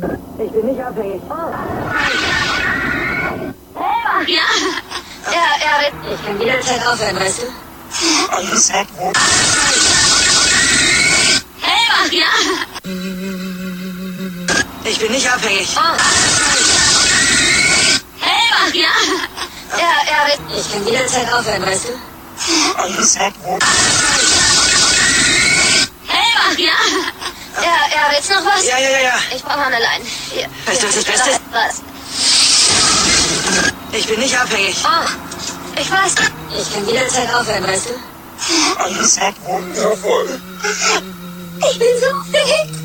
Ich bin nicht abhängig. Ja. Er, er wird. Ich kann jederzeit aufhören, weißt du? Alles Ruhe. Helmach, ja. Ich bin nicht abhängig. Helmach, ja. Er, er wird. Ich kann jederzeit aufhören, weißt du? Alles hat Ruhe. Helmach, ja. Er, er will's noch was? Ja, ja, ja, ja. Ich brauche eine Leine. Hier. Weißt du, was das Beste ist? Was? Ich bin nicht abhängig. Oh, ich weiß. Ich kann jederzeit aufhören, weißt du? Alles hat wundervoll. Ich bin so aufgeregt.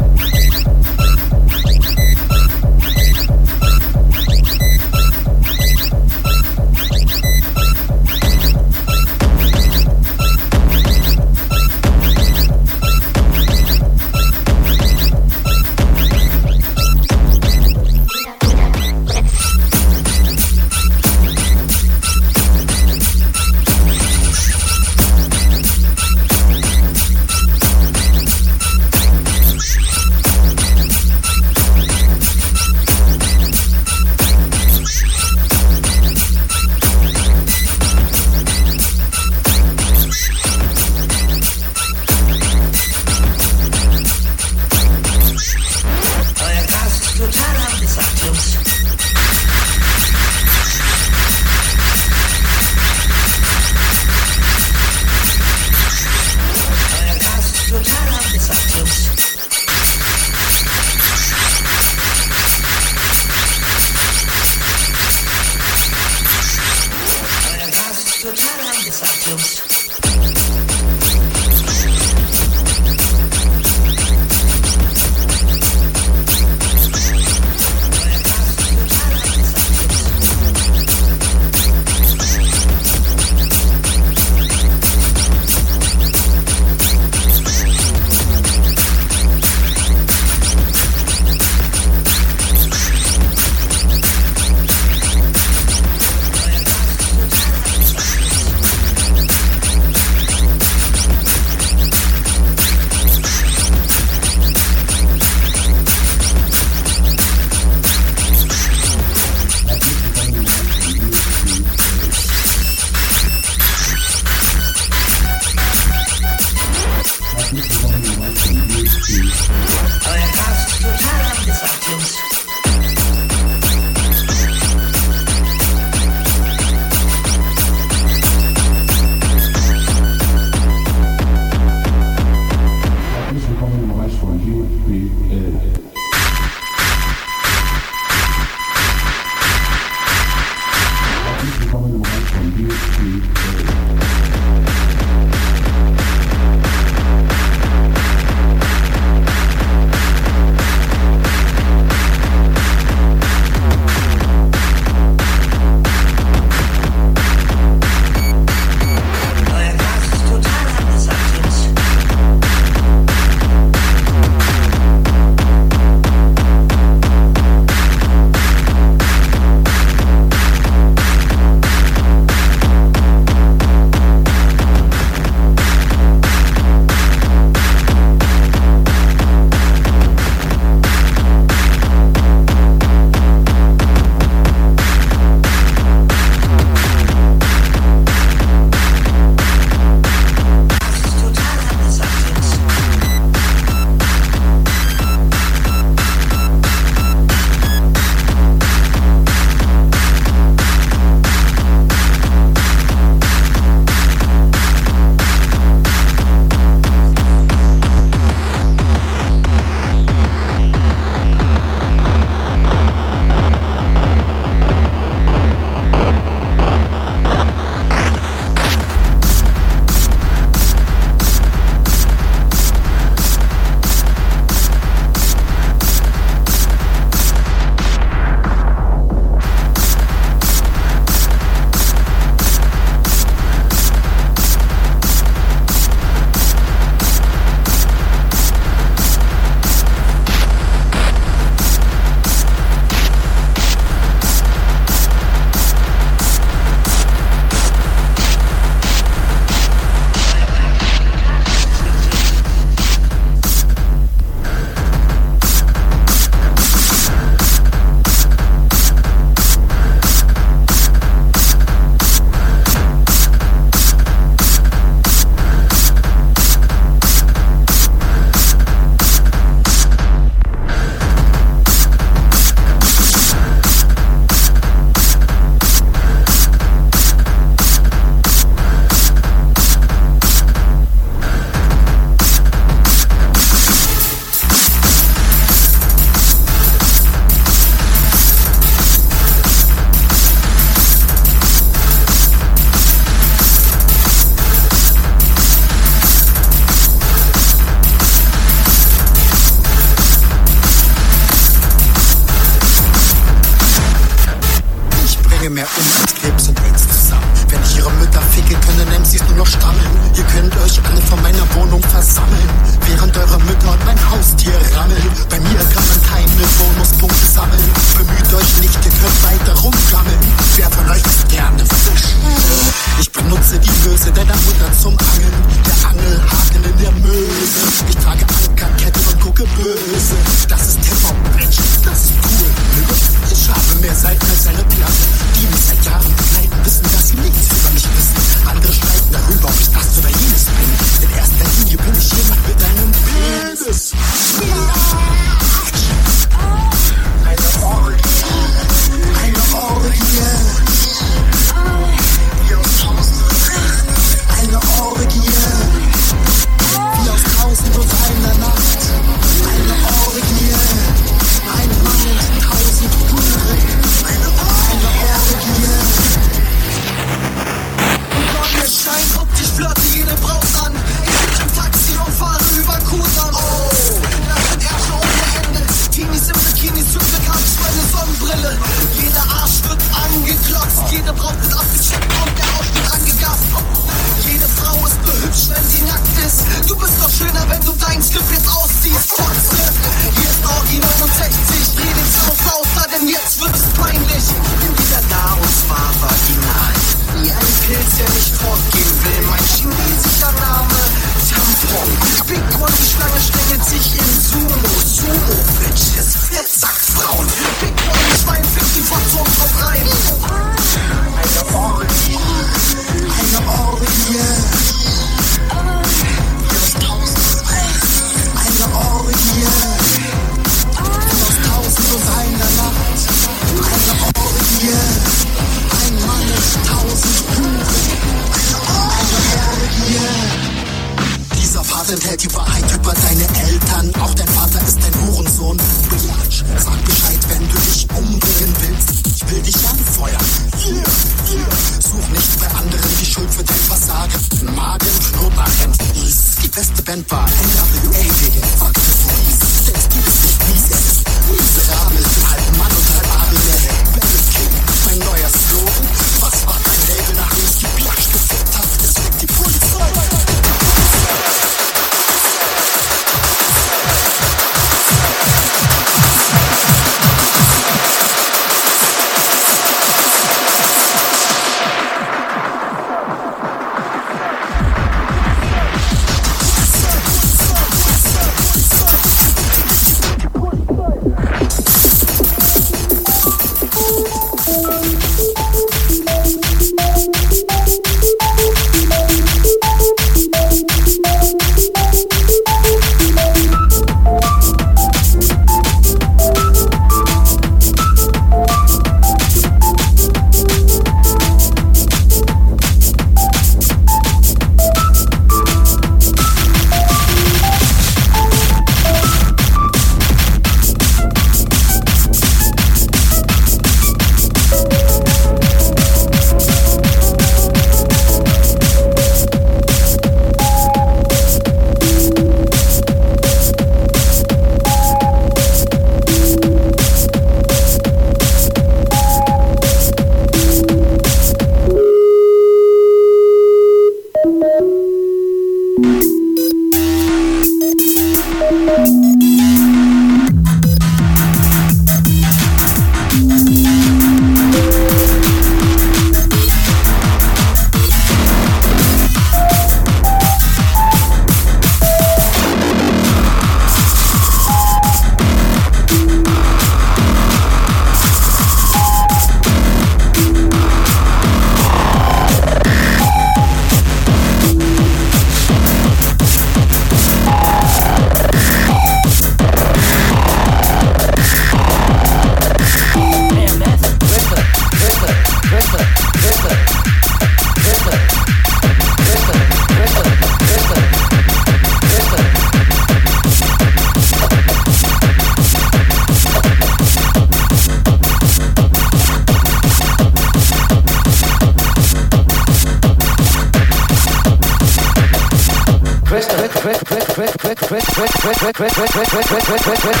Chris, Chris, Chris, Chris, Chris, Chris, Chris, Chris,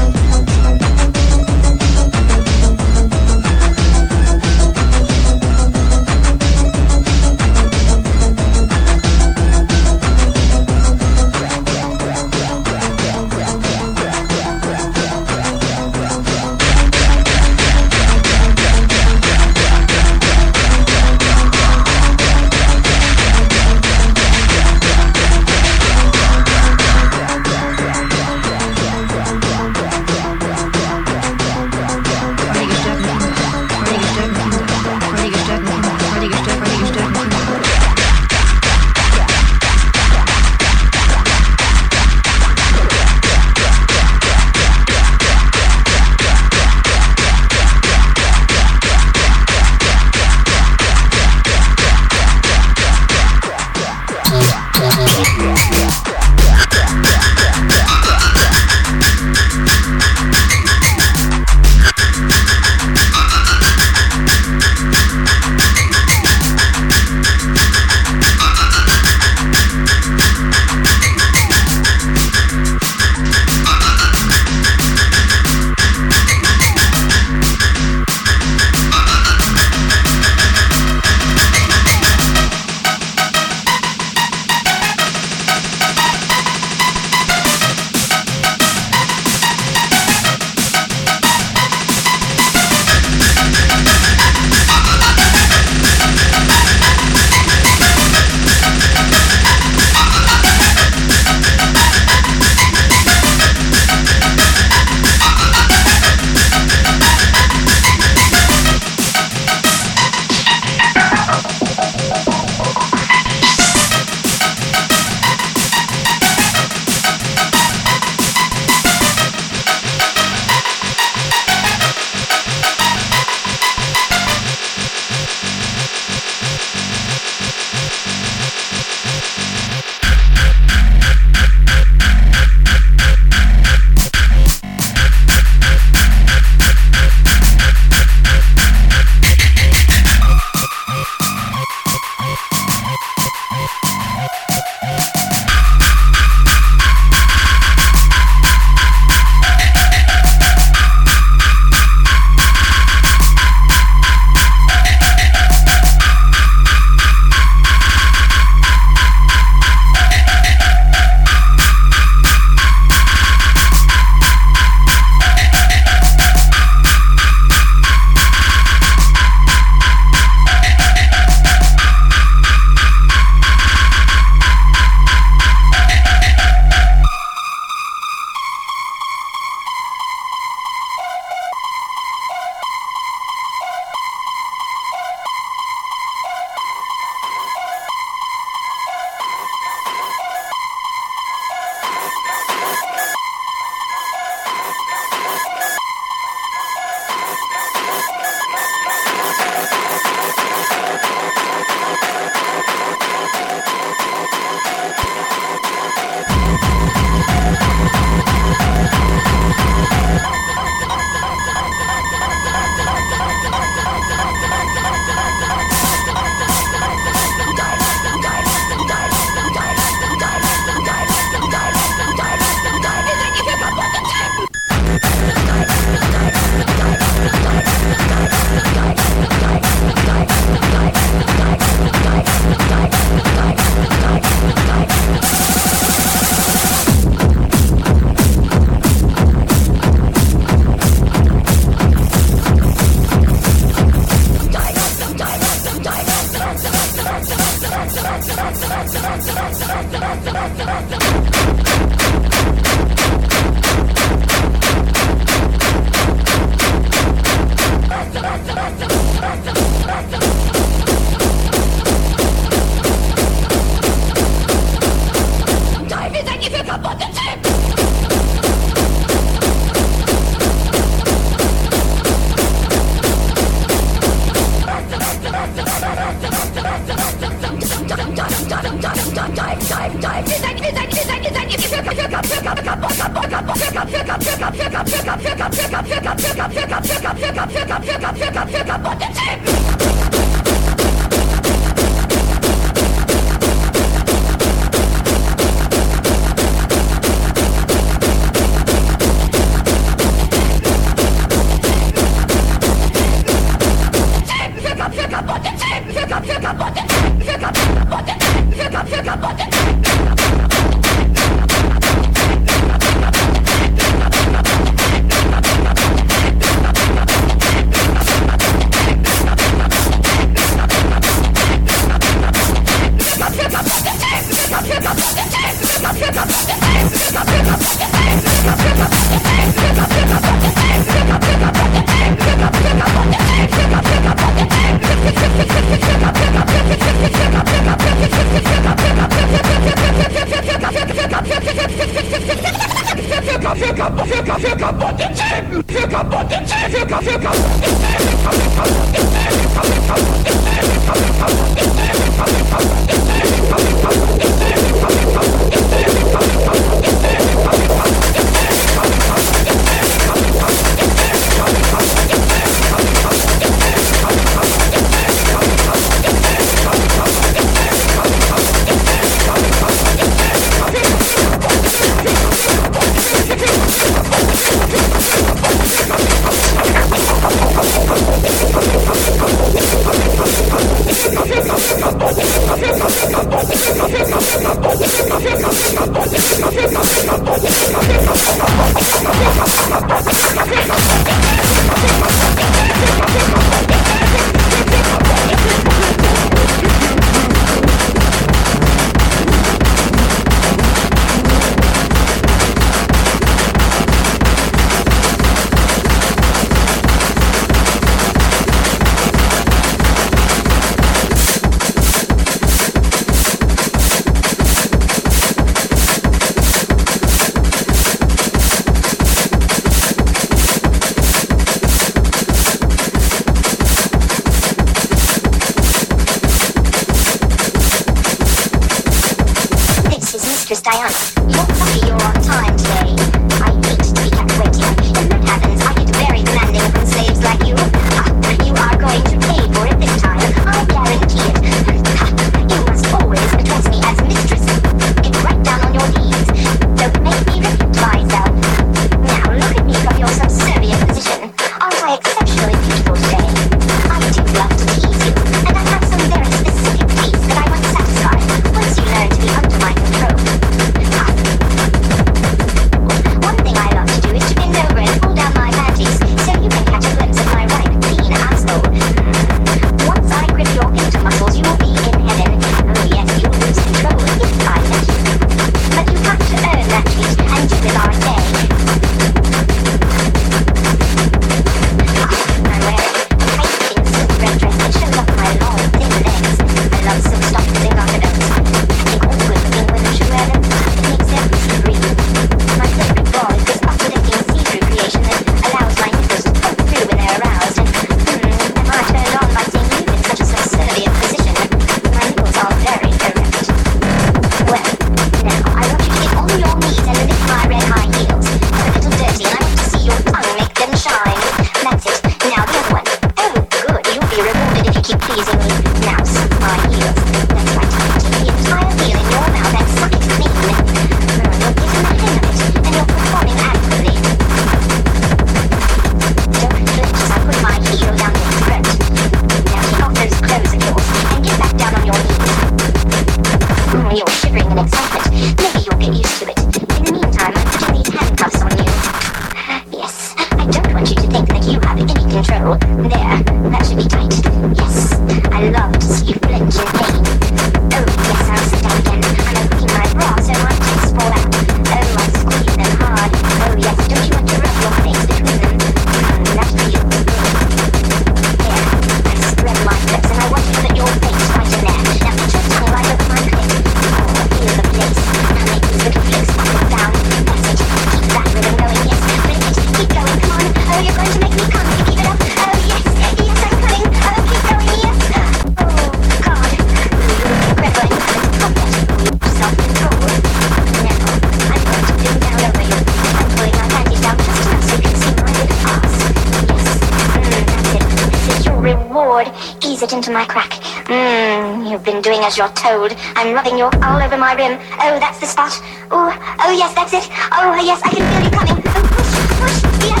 as you're told. I'm rubbing you all over my rim. Oh, that's the spot. Oh, oh yes, that's it. Oh yes, I can feel you coming. Oh, push, push, yes.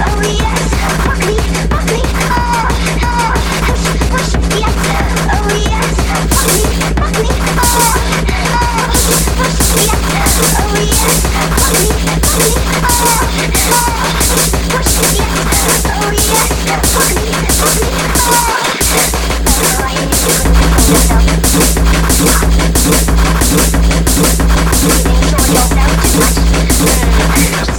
Oh yes, fuck me, fuck me. Oh, oh, push, push, yes. Oh yes, fuck me, fuck me. Oh, oh, push, push, yes. Oh yes, fuck me, fuck me. Oh, oh, push, push, yes. Oh yes, fuck me, fuck me. Oh, oh, I need you. yourself too much.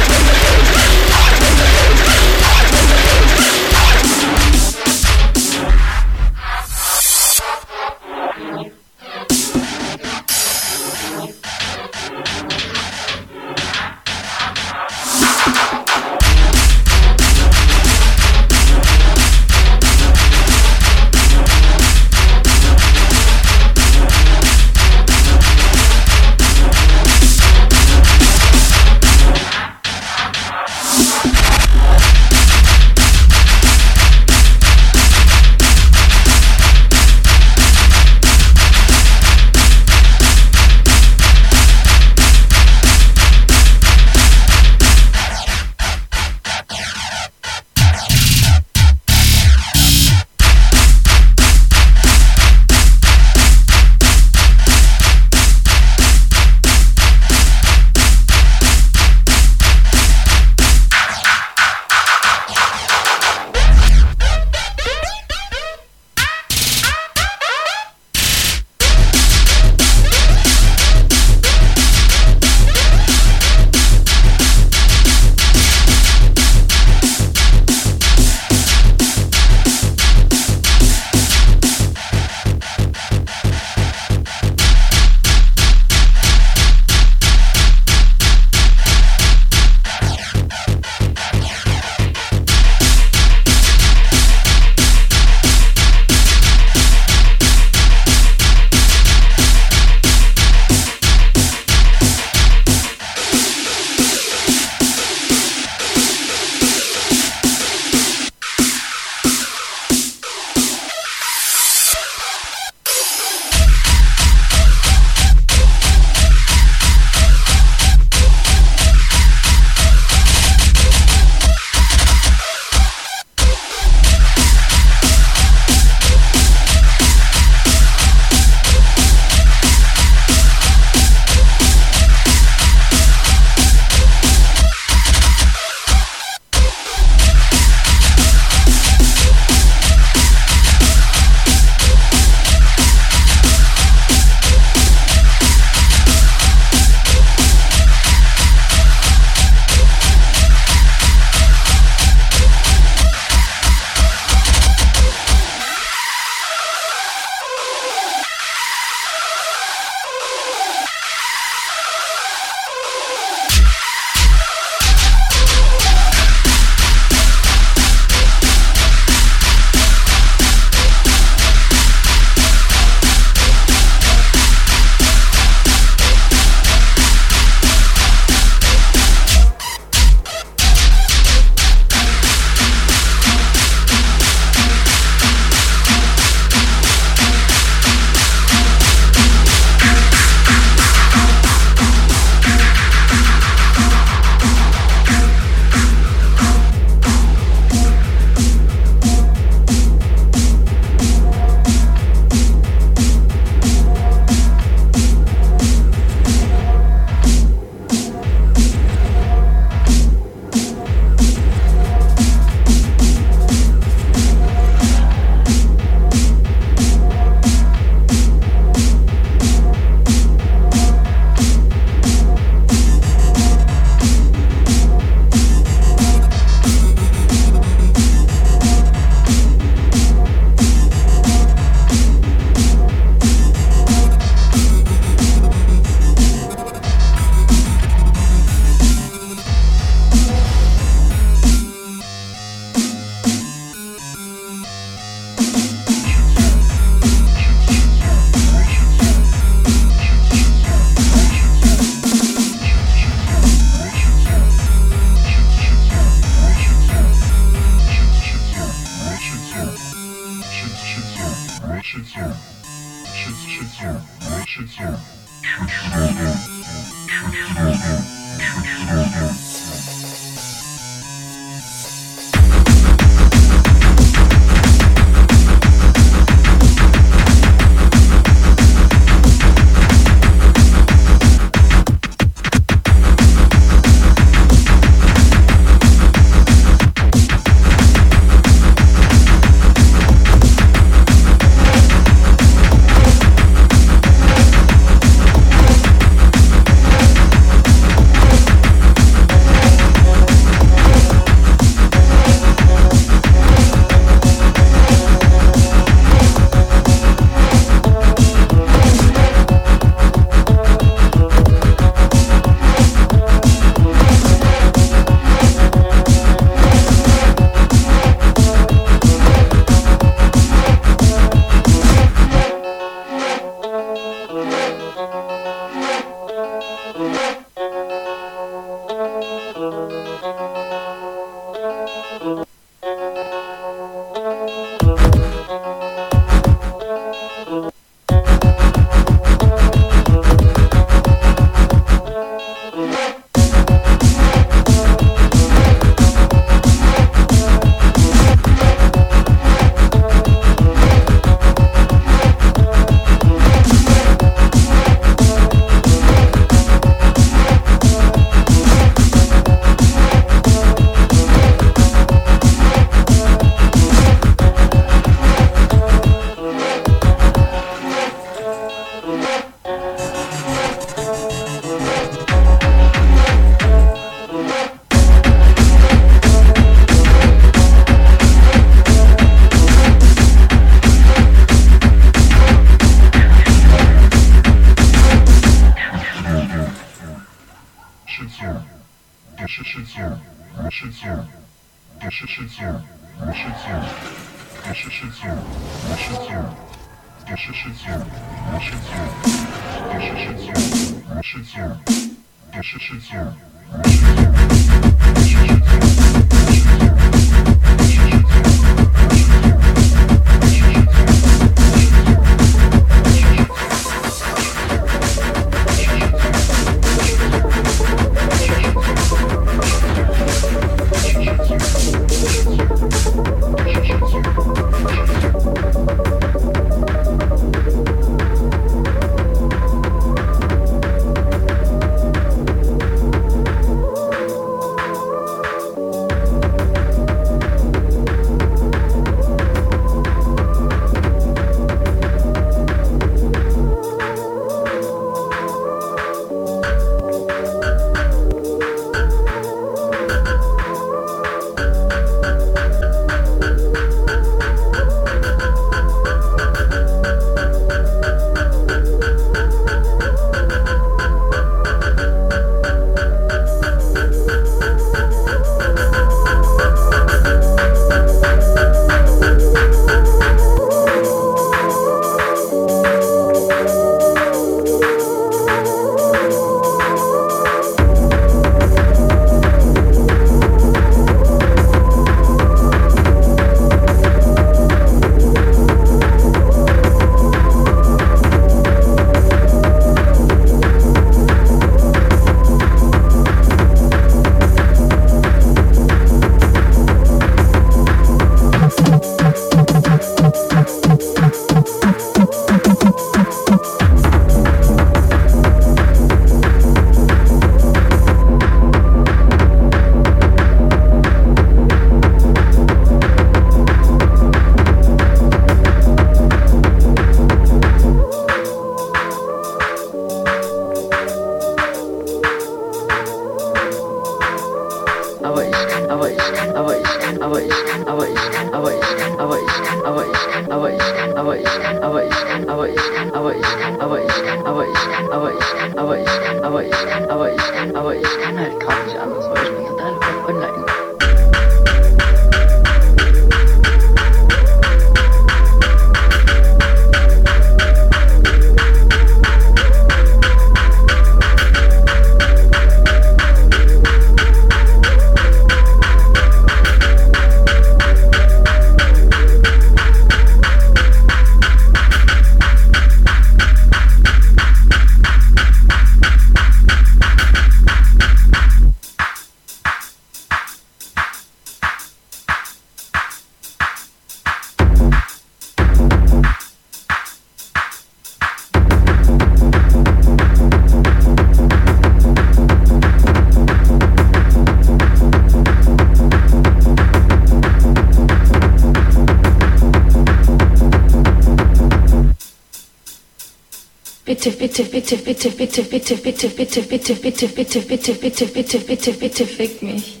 Bitte, bitte, bitte, bitte, bitte, bitte, bitte, bitte, bitte, bitte, bitte, bitte, bitte, bitte, bitte, fick mich.